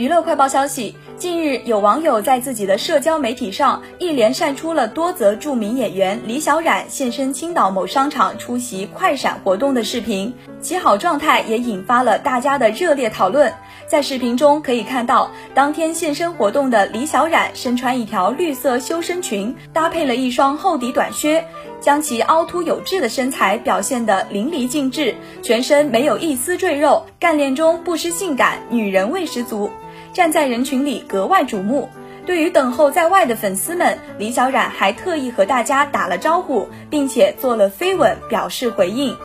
娱乐快报消息：近日，有网友在自己的社交媒体上一连晒出了多则著名演员李小冉现身青岛某商场出席快闪活动的视频，其好状态也引发了大家的热烈讨论。在视频中可以看到，当天现身活动的李小冉身穿一条绿色修身裙，搭配了一双厚底短靴，将其凹凸有致的身材表现得淋漓尽致，全身没有一丝赘肉，干练中不失性感，女人味十足。站在人群里格外瞩目。对于等候在外的粉丝们，李小冉还特意和大家打了招呼，并且做了飞吻表示回应。